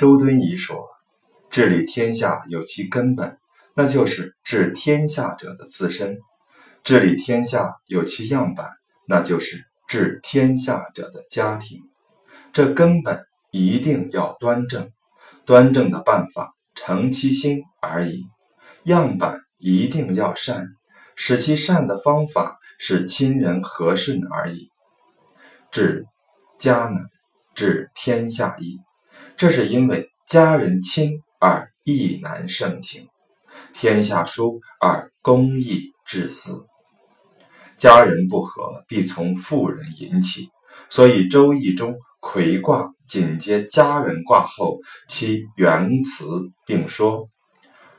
周敦颐说：“治理天下有其根本，那就是治天下者的自身；治理天下有其样板，那就是治天下者的家庭。这根本一定要端正，端正的办法成其心而已；样板一定要善，使其善的方法是亲人和顺而已。治家难，治天下易。”这是因为家人亲而义难盛情，天下疏而公义至私。家人不和，必从妇人引起。所以《周易》中魁卦紧接家人卦后，其原辞并说：“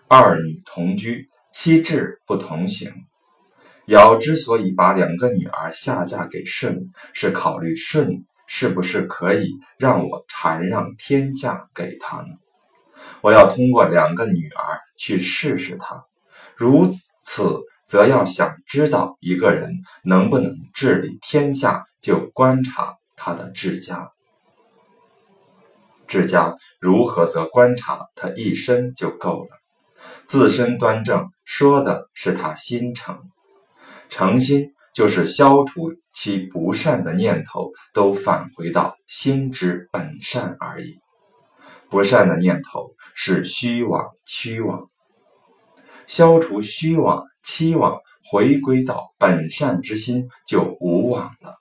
二女同居，妻志不同行。”尧之所以把两个女儿下嫁给舜，是考虑舜。是不是可以让我禅让天下给他呢？我要通过两个女儿去试试他，如此则要想知道一个人能不能治理天下，就观察他的治家。治家如何，则观察他一生就够了。自身端正，说的是他心诚，诚心。就是消除其不善的念头，都返回到心之本善而已。不善的念头是虚妄、虚妄，消除虚妄、欺妄，回归到本善之心，就无妄了。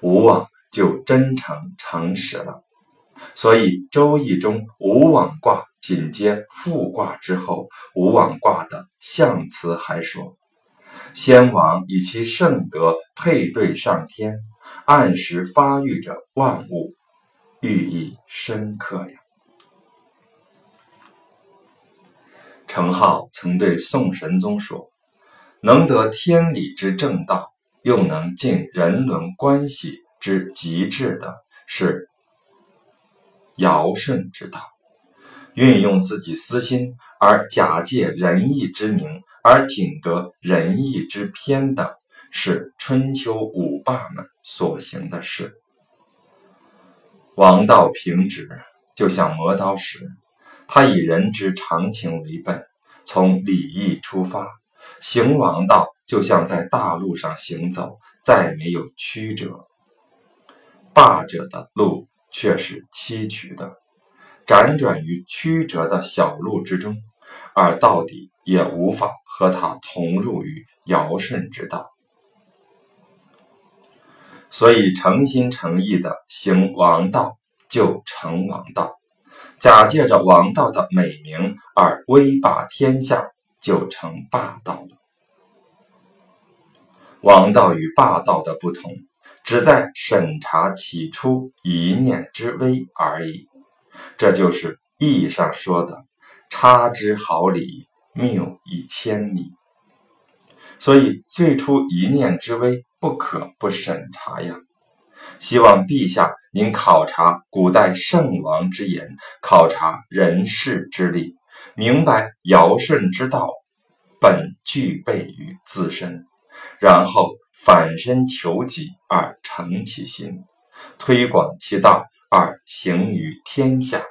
无妄就真诚诚实了。所以《周易》中无妄卦紧接复卦之后，无妄卦的象辞还说。先王以其圣德配对上天，按时发育着万物，寓意深刻呀。程颢曾对宋神宗说：“能得天理之正道，又能尽人伦关系之极致的，是尧舜之道。运用自己私心，而假借仁义之名。”而仅得仁义之偏的，是春秋五霸们所行的事。王道平直，就像磨刀石，他以人之常情为本，从礼义出发，行王道就像在大路上行走，再没有曲折。霸者的路却是崎岖的，辗转于曲折的小路之中。而到底也无法和他同入于尧舜之道，所以诚心诚意的行王道，就成王道；假借着王道的美名而威霸天下，就成霸道了。王道与霸道的不同，只在审查起初一念之微而已。这就是意义上说的。差之毫厘，谬以千里。所以最初一念之微，不可不审查呀。希望陛下您考察古代圣王之言，考察人事之力，明白尧舜之道本具备于自身，然后反身求己而成其心，推广其道而行于天下，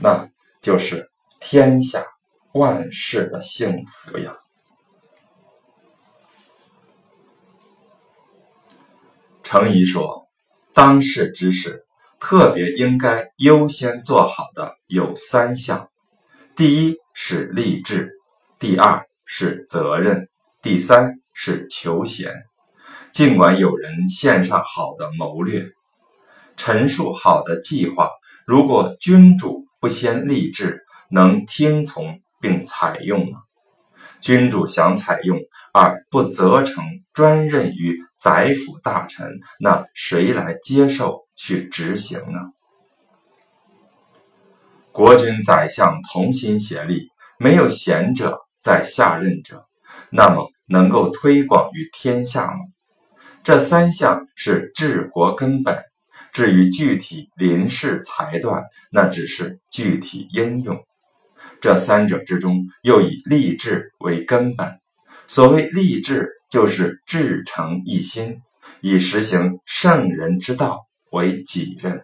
那就是。天下万事的幸福呀！程颐说：“当世之事，特别应该优先做好的有三项：第一是立志，第二是责任，第三是求贤。尽管有人献上好的谋略，陈述好的计划，如果君主不先立志，能听从并采用了？君主想采用而不责成专任于宰辅大臣，那谁来接受去执行呢？国君宰相同心协力，没有贤者在下任者，那么能够推广于天下吗？这三项是治国根本。至于具体临事裁断，那只是具体应用。这三者之中，又以立志为根本。所谓立志，就是志诚一心，以实行圣人之道为己任，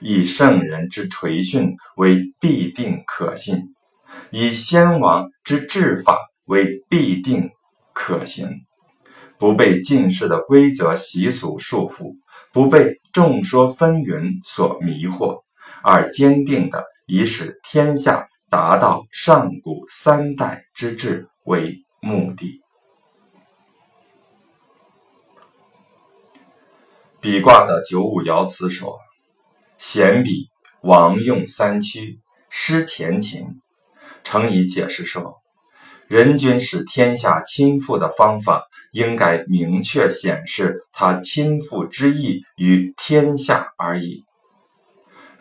以圣人之垂训为必定可信，以先王之治法为必定可行，不被近世的规则习俗束缚，不被众说纷纭所迷惑，而坚定的以使天下达到上古三代之治为目的。比卦的九五爻辞说：“闲比王用三驱，失前情。”程颐解释说：“人君使天下倾覆的方法，应该明确显示他倾覆之意于天下而已。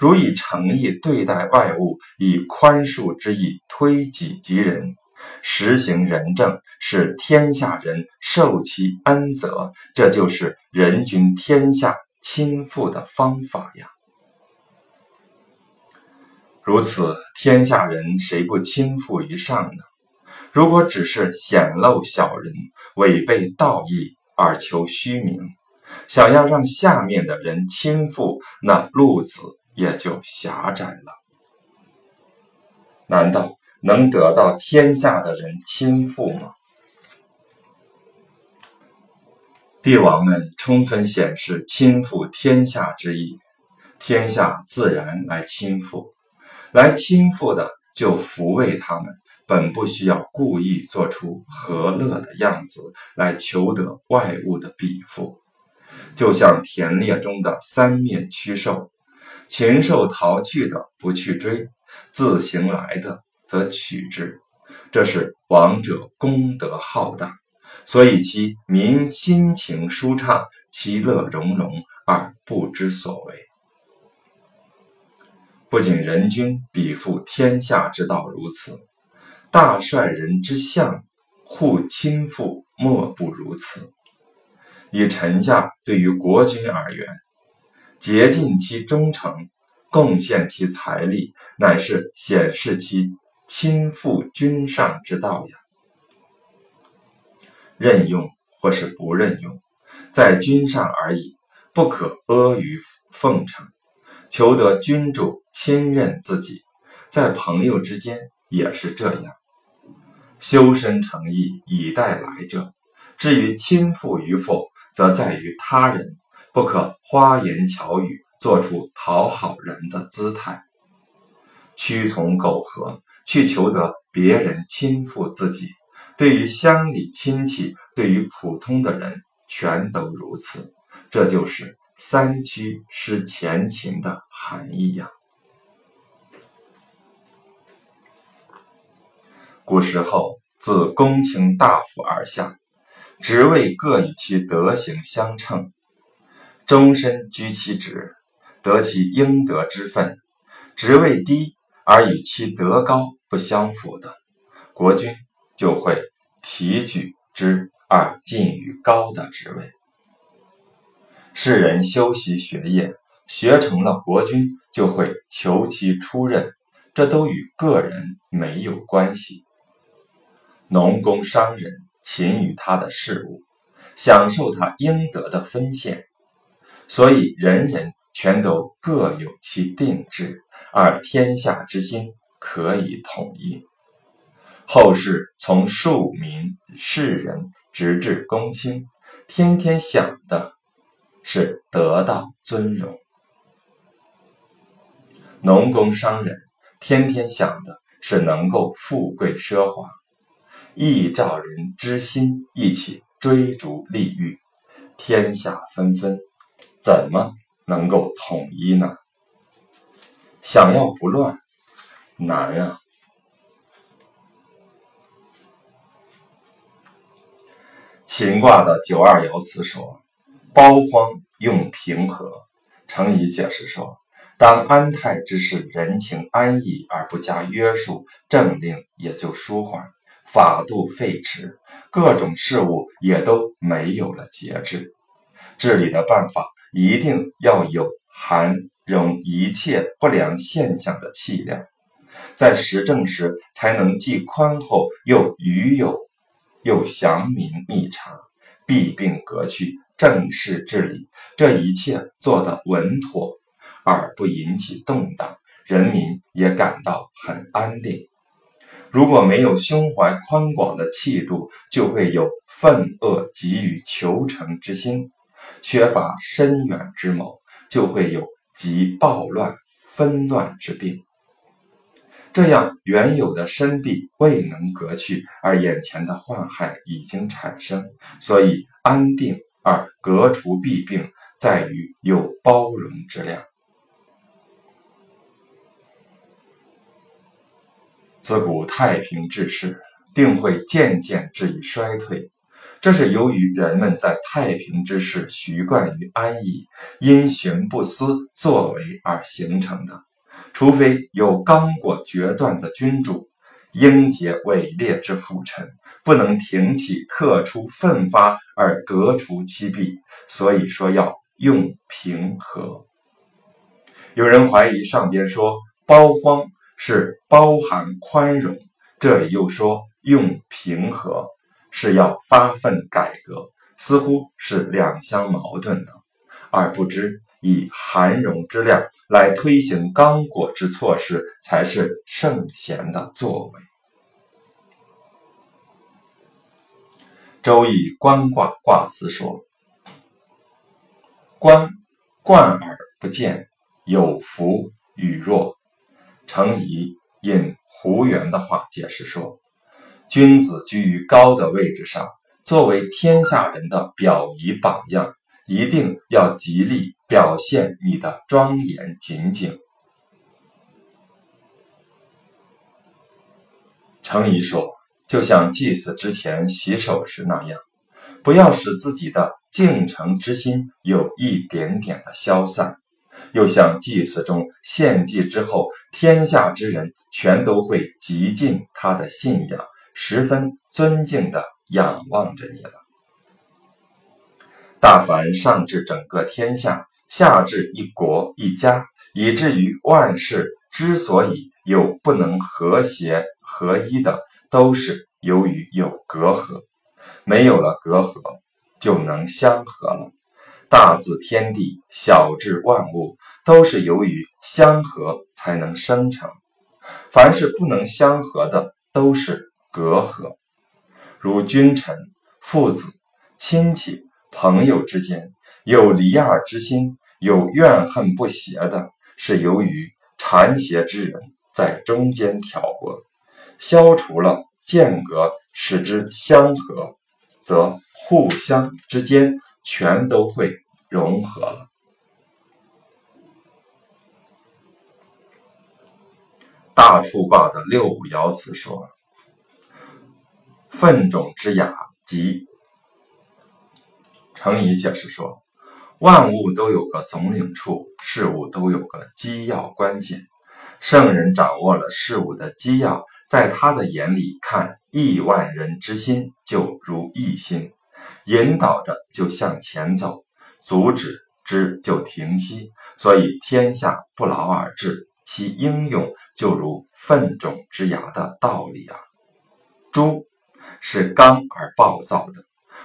如以诚意对待外物，以宽恕之意推己及人。”实行仁政，使天下人受其恩泽，这就是人君天下倾覆的方法呀。如此，天下人谁不倾覆于上呢？如果只是显露小人，违背道义而求虚名，想要让下面的人倾覆，那路子也就狭窄了。难道？能得到天下的人倾覆吗？帝王们充分显示倾覆天下之意，天下自然来倾覆。来倾覆的就抚慰他们，本不需要故意做出和乐的样子来求得外物的庇护。就像田猎中的三面驱兽，禽兽逃去的不去追，自行来的。则取之，这是王者功德浩大，所以其民心情舒畅，其乐融融而不知所为。不仅人君比附天下之道如此，大帅人之相护亲附莫不如此。以臣下对于国君而言，竭尽其忠诚，贡献其财力，乃是显示其。亲附君上之道呀，任用或是不任用，在君上而已，不可阿谀奉承，求得君主亲任自己。在朋友之间也是这样，修身诚意以待来者。至于亲附与否，则在于他人，不可花言巧语，做出讨好人的姿态，屈从苟合。去求得别人亲附自己，对于乡里亲戚，对于普通的人，全都如此。这就是三居失前情的含义呀。古时候，自公卿大夫而下，职位各与其德行相称，终身居其职，得其应得之分；职位低。而与其德高不相符的国君，就会提举之而进于高的职位。世人修习学业，学成了国君，就会求其出任，这都与个人没有关系。农工商人勤于他的事物，享受他应得的分献，所以人人全都各有其定制。而天下之心可以统一，后世从庶民士人直至公卿，天天想的是得到尊荣；农工商人天天想的是能够富贵奢华，亿兆人之心一起追逐利欲，天下纷纷，怎么能够统一呢？想要不乱，难啊！秦卦的九二爻辞说：“包荒用平和。”程颐解释说：“当安泰之事，人情安逸而不加约束，政令也就舒缓，法度废弛，各种事物也都没有了节制。治理的办法一定要有含。”容一切不良现象的气量，在实政时才能既宽厚又与有，又详明密察，弊病革去，正事治理，这一切做得稳妥，而不引起动荡，人民也感到很安定。如果没有胸怀宽广的气度，就会有愤恶急于求成之心；缺乏深远之谋，就会有急暴乱纷乱之病。这样原有的深弊未能革去，而眼前的患害已经产生，所以安定而革除弊病，在于有包容之量。自古太平治世，定会渐渐至于衰退，这是由于人们在太平之世习惯于安逸，因循不思作为而形成的。除非有刚果决断的君主，英杰伟烈之辅臣，不能挺起特出奋发而革除其弊。所以说要用平和。有人怀疑上边说包荒是包含宽容，这里又说用平和是要发奋改革，似乎是两相矛盾的，而不知。以含容之量来推行刚果之措施，才是圣贤的作为。《周易》观卦卦辞说：“观，贯而不见，有福与弱。”程颐引胡元的话解释说：“君子居于高的位置上，作为天下人的表仪榜样。”一定要极力表现你的庄严谨谨。程颐说：“就像祭祀之前洗手时那样，不要使自己的敬诚之心有一点点的消散；又像祭祀中献祭之后，天下之人全都会极尽他的信仰，十分尊敬的仰望着你了。”大凡上至整个天下，下至一国一家，以至于万事之所以有不能和谐合一的，都是由于有隔阂。没有了隔阂，就能相合了。大自天地，小至万物，都是由于相合才能生成。凡是不能相合的，都是隔阂。如君臣、父子、亲戚。朋友之间有离二之心，有怨恨不协的，是由于缠邪之人在中间挑拨，消除了间隔，使之相合，则互相之间全都会融合了。大处卦的六五爻辞说：“粪种之雅即。”程颐解释说：“万物都有个总领处，事物都有个机要关键。圣人掌握了事物的机要，在他的眼里看，亿万人之心就如一心，引导着就向前走，阻止之就停息。所以天下不劳而治，其应用就如粪种之牙的道理啊。猪是刚而暴躁的。”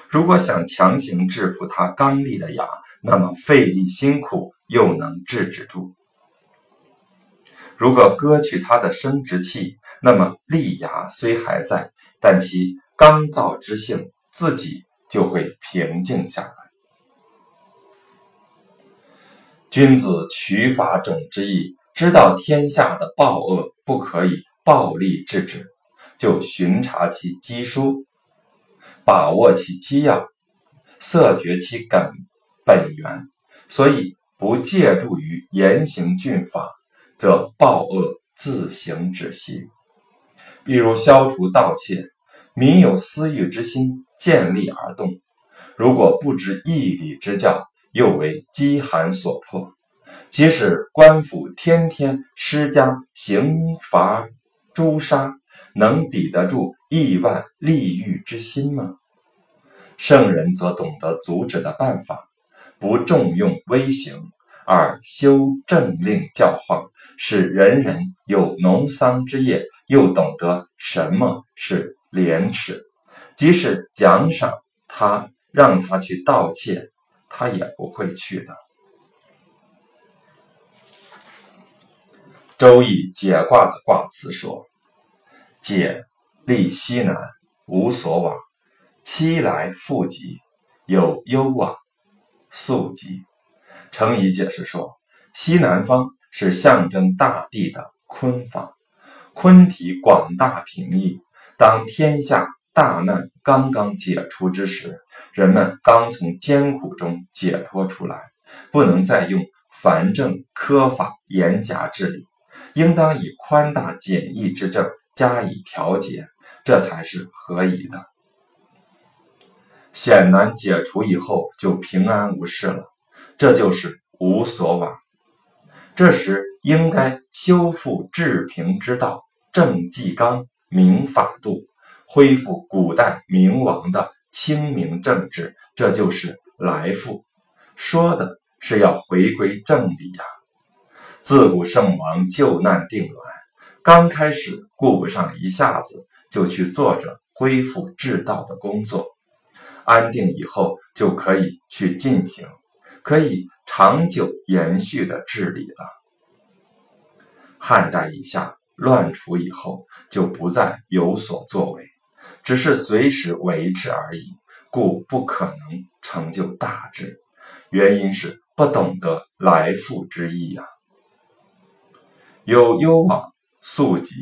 如果想强行制服他刚戾的牙，那么费力辛苦又能制止住；如果割去他的生殖器，那么利牙虽还在，但其刚躁之性自己就会平静下来。君子取法种之意，知道天下的暴恶不可以暴力制止，就巡查其机疏。把握其机要，色觉其根本源，所以不借助于严刑峻法，则暴恶自行止息。比如消除盗窃，民有私欲之心，见利而动；如果不知义理之教，又为饥寒所迫，即使官府天天施加刑罚诛杀，能抵得住亿万利欲之心吗？圣人则懂得阻止的办法，不重用威刑，而修政令教化，使人人有农桑之业，又懂得什么是廉耻。即使奖赏他，让他去盗窃，他也不会去的。周易解卦的卦辞说：“解，立西南，无所往，期来复吉，有攸往，速吉。”程颐解释说，西南方是象征大地的坤方，坤体广大平易，当天下大难刚刚解除之时，人们刚从艰苦中解脱出来，不能再用繁政苛法严夹治理，应当以宽大简易之政加以调节，这才是合宜的。险难解除以后，就平安无事了。这就是无所往，这时应该修复治平之道，正纪纲，明法度，恢复古代明王的清明政治，这就是来复。说的是要回归正理呀。自古圣王救难定乱，刚开始顾不上一下子就去做着恢复治道的工作，安定以后就可以去进行。可以长久延续的治理了。汉代以下乱除以后，就不再有所作为，只是随时维持而已，故不可能成就大治。原因是不懂得来复之意呀。有攸往速吉，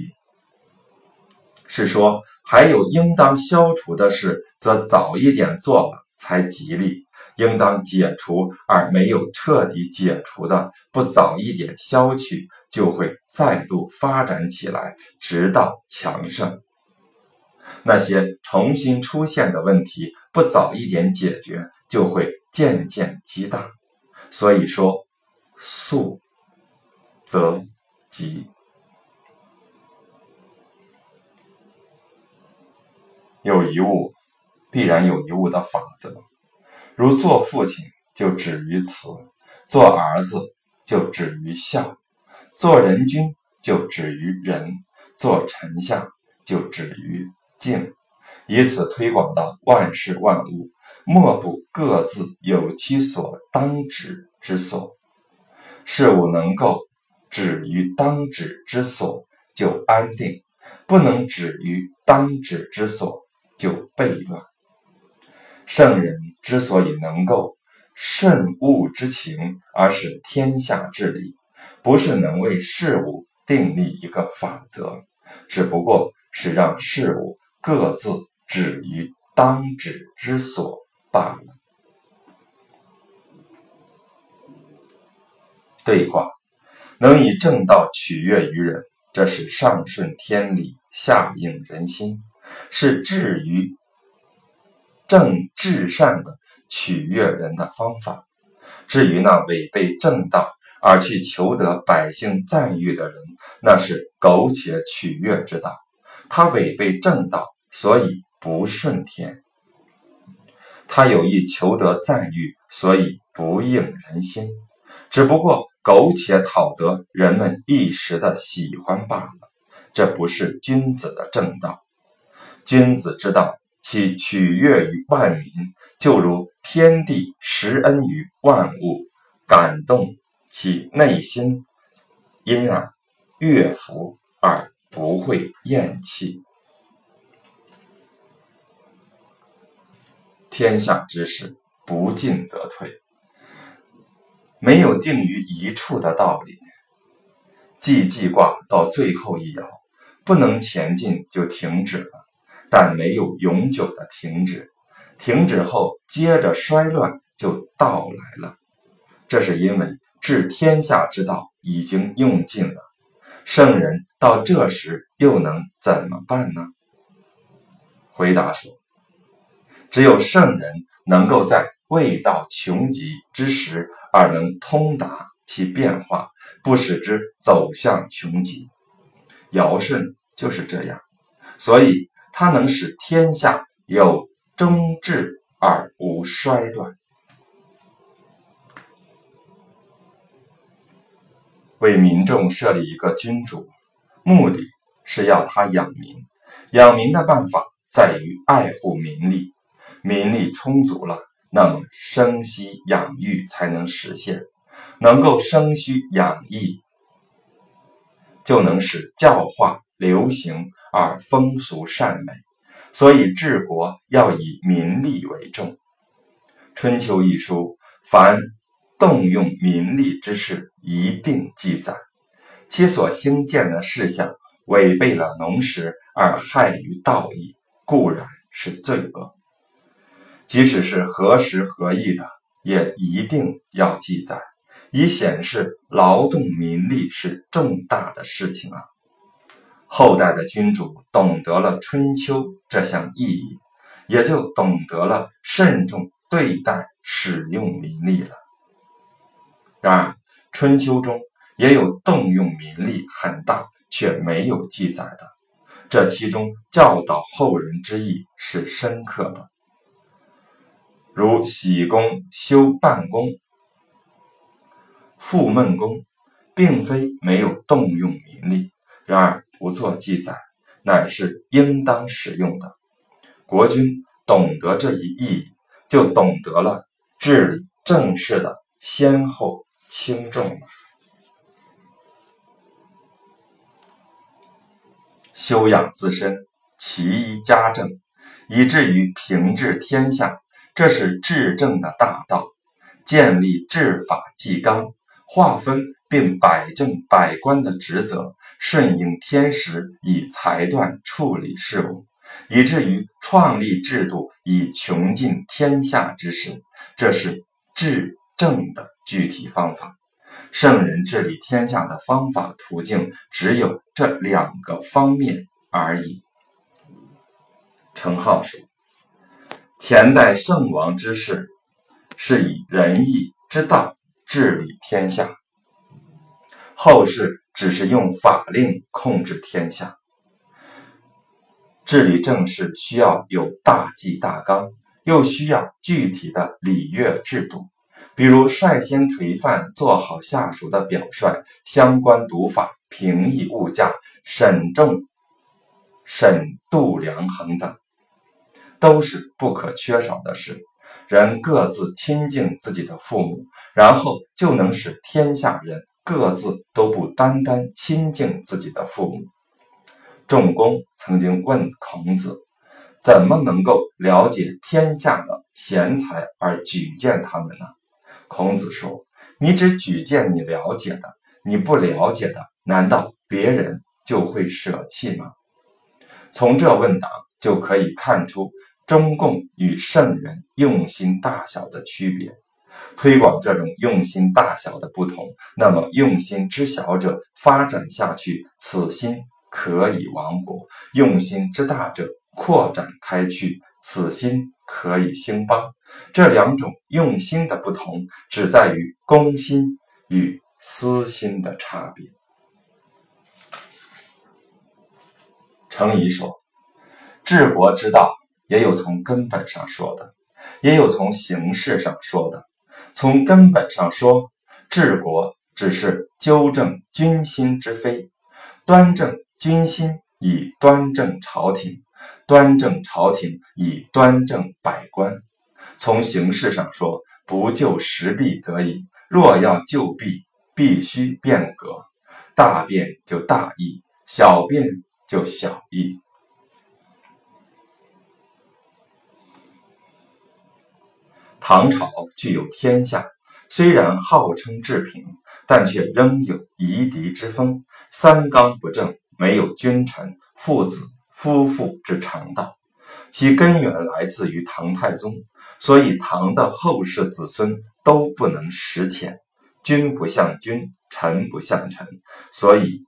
是说还有应当消除的事，则早一点做了才吉利。应当解除而没有彻底解除的，不早一点消去，就会再度发展起来，直到强盛。那些重新出现的问题，不早一点解决，就会渐渐积大。所以说，速则急。有一物，必然有一物的法则。如做父亲就止于慈，做儿子就止于孝，做人君就止于仁，做丞相就止于敬，以此推广到万事万物，莫不各自有其所当止之所。事物能够止于当止之所，就安定；不能止于当止之所，就悖乱。圣人之所以能够顺物之情而使天下治理，不是能为事物订立一个法则，只不过是让事物各自止于当止之所罢了。对卦能以正道取悦于人，这是上顺天理，下应人心，是至于。正至善的取悦人的方法，至于那违背正道而去求得百姓赞誉的人，那是苟且取悦之道。他违背正道，所以不顺天；他有意求得赞誉，所以不应人心。只不过苟且讨得人们一时的喜欢罢了。这不是君子的正道。君子之道。其取悦于万民，就如天地施恩于万物，感动其内心，因而悦服而不会厌弃。天下之事，不进则退，没有定于一处的道理。既记卦到最后一爻，不能前进，就停止了。但没有永久的停止，停止后接着衰乱就到来了。这是因为治天下之道已经用尽了，圣人到这时又能怎么办呢？回答说：只有圣人能够在未到穷极之时而能通达其变化，不使之走向穷极。尧舜就是这样，所以。它能使天下有争治而无衰乱，为民众设立一个君主，目的是要他养民。养民的办法在于爱护民力，民力充足了，那么生息养育才能实现。能够生息养逸，就能使教化流行而风俗善美。所以治国要以民利为重。《春秋》一书，凡动用民力之事，一定记载。其所兴建的事项违背了农时而害于道义，固然是罪恶。即使是何时何意的，也一定要记载，以显示劳动民力是重大的事情啊。后代的君主懂得了《春秋》这项意义，也就懂得了慎重对待使用民力了。然而，《春秋》中也有动用民力很大却没有记载的，这其中教导后人之意是深刻的。如喜公修办公，傅孟公，并非没有动用民力，然而。不做记载，乃是应当使用的。国君懂得这一意义，就懂得了治理政事的先后轻重了。修养自身，齐一家政，以至于平治天下，这是治政的大道。建立治法纪纲，划分并摆正百官的职责。顺应天时，以裁断处理事务，以至于创立制度，以穷尽天下之事。这是治政的具体方法。圣人治理天下的方法途径，只有这两个方面而已。程颢说：“前代圣王之事，是以仁义之道治理天下；后世。”只是用法令控制天下，治理政事需要有大计大纲，又需要具体的礼乐制度。比如率先垂范做好下属的表率，相关读法、平抑物价、审重、审度量衡等，都是不可缺少的事。人各自亲近自己的父母，然后就能使天下人。各自都不单单亲近自己的父母。仲弓曾经问孔子：“怎么能够了解天下的贤才而举荐他们呢？”孔子说：“你只举荐你了解的，你不了解的，难道别人就会舍弃吗？”从这问答就可以看出中共与圣人用心大小的区别。推广这种用心大小的不同，那么用心之小者发展下去，此心可以亡国；用心之大者扩展开去，此心可以兴邦。这两种用心的不同，只在于公心与私心的差别。程颐说：“治国之道，也有从根本上说的，也有从形式上说的。”从根本上说，治国只是纠正君心之非，端正君心以端正朝廷，端正朝廷以端正百官。从形式上说，不救时弊则已；若要救弊，必须变革，大变就大义，小变就小义。唐朝具有天下，虽然号称治平，但却仍有夷狄之风，三纲不正，没有君臣、父子、夫妇之常道，其根源来自于唐太宗，所以唐的后世子孙都不能实浅，君不像君，臣不像臣，所以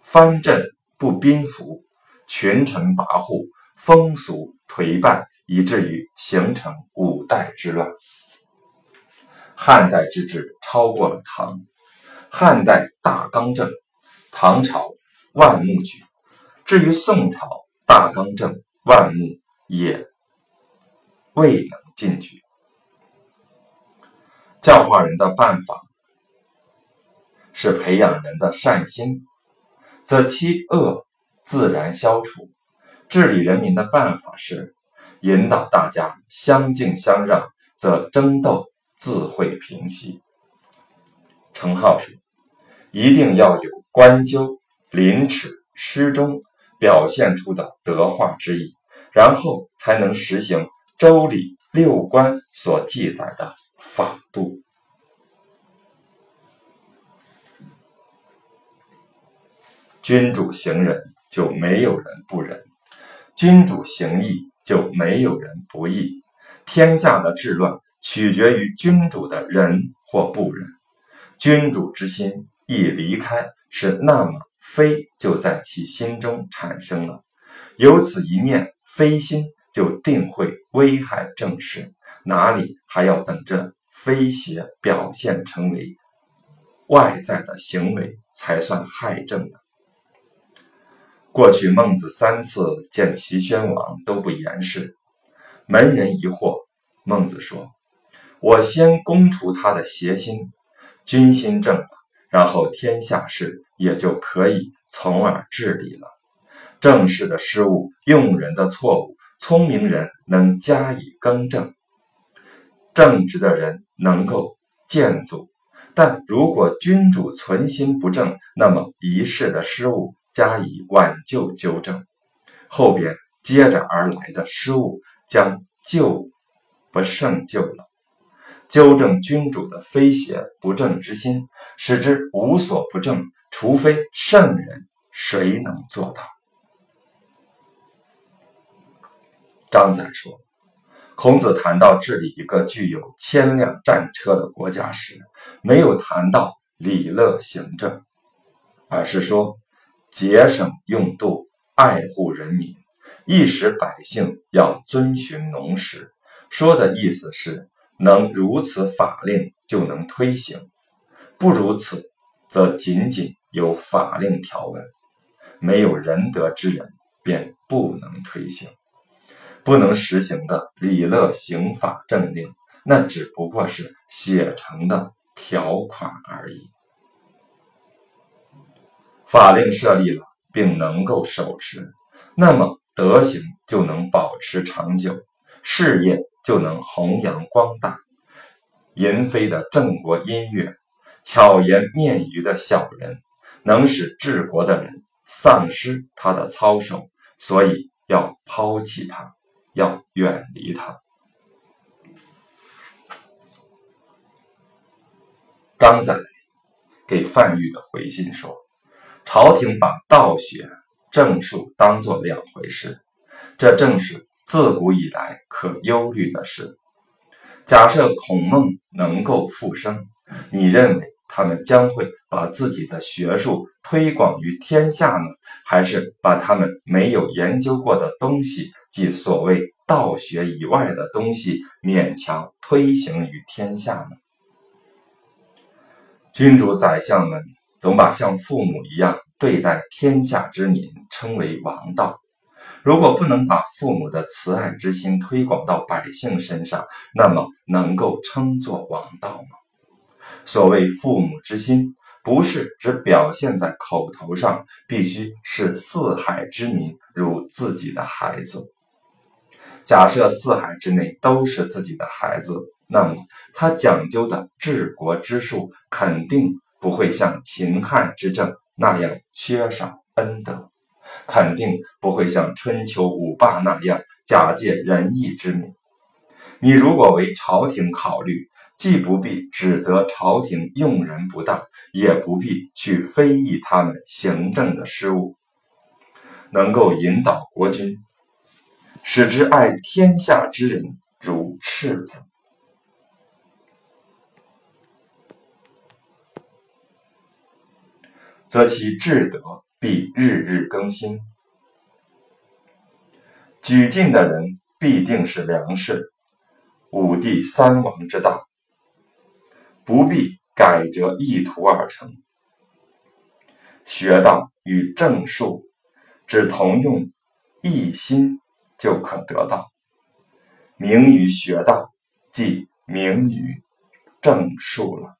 藩镇不宾服，群臣跋扈，风俗颓败。以至于形成五代之乱。汉代之治超过了唐，汉代大纲正，唐朝万目举。至于宋朝大纲正，万目也未能进举。教化人的办法是培养人的善心，则其恶自然消除；治理人民的办法是。引导大家相敬相让，则争斗自会平息。程颢说：“一定要有官鸠、临耻、失忠表现出的德化之意，然后才能实行《周礼》六官所记载的法度。君主行仁，就没有人不仁；君主行义，就没有人不义。天下的治乱取决于君主的仁或不仁。君主之心一离开，是那么非就在其心中产生了。有此一念非心，就定会危害政事。哪里还要等着非邪表现成为外在的行为才算害政呢？过去孟子三次见齐宣王都不言事，门人疑惑，孟子说：“我先攻除他的邪心，君心正了，然后天下事也就可以从而治理了。政事的失误、用人的错误，聪明人能加以更正，正直的人能够建阻。但如果君主存心不正，那么一世的失误。”加以挽救纠正，后边接着而来的失误将救不胜救了。纠正君主的非邪不正之心，使之无所不正，除非圣人，谁能做到？张载说，孔子谈到治理一个具有千辆战车的国家时，没有谈到礼乐行政，而是说。节省用度，爱护人民，一时百姓要遵循农时。说的意思是，能如此法令就能推行；不如此，则仅仅有法令条文，没有仁德之人，便不能推行。不能实行的礼乐刑法政令，那只不过是写成的条款而已。法令设立了，并能够守持，那么德行就能保持长久，事业就能弘扬光大。淫妃的郑国音乐，巧言面语的小人，能使治国的人丧失他的操守，所以要抛弃他，要远离他。刚载给范玉的回信说。朝廷把道学、政术当作两回事，这正是自古以来可忧虑的事。假设孔孟能够复生，你认为他们将会把自己的学术推广于天下呢，还是把他们没有研究过的东西，即所谓道学以外的东西，勉强推行于天下呢？君主宰相们。总把像父母一样对待天下之民称为王道。如果不能把父母的慈爱之心推广到百姓身上，那么能够称作王道吗？所谓父母之心，不是只表现在口头上，必须视四海之民如自己的孩子。假设四海之内都是自己的孩子，那么他讲究的治国之术肯定。不会像秦汉之政那样缺少恩德，肯定不会像春秋五霸那样假借仁义之名。你如果为朝廷考虑，既不必指责朝廷用人不当，也不必去非议他们行政的失误，能够引导国君，使之爱天下之人如赤子。则其智德必日日更新，举进的人必定是良士。五帝三王之道，不必改折一图而成。学道与正术，只同用一心就可得到。明于学道，即明于正术了。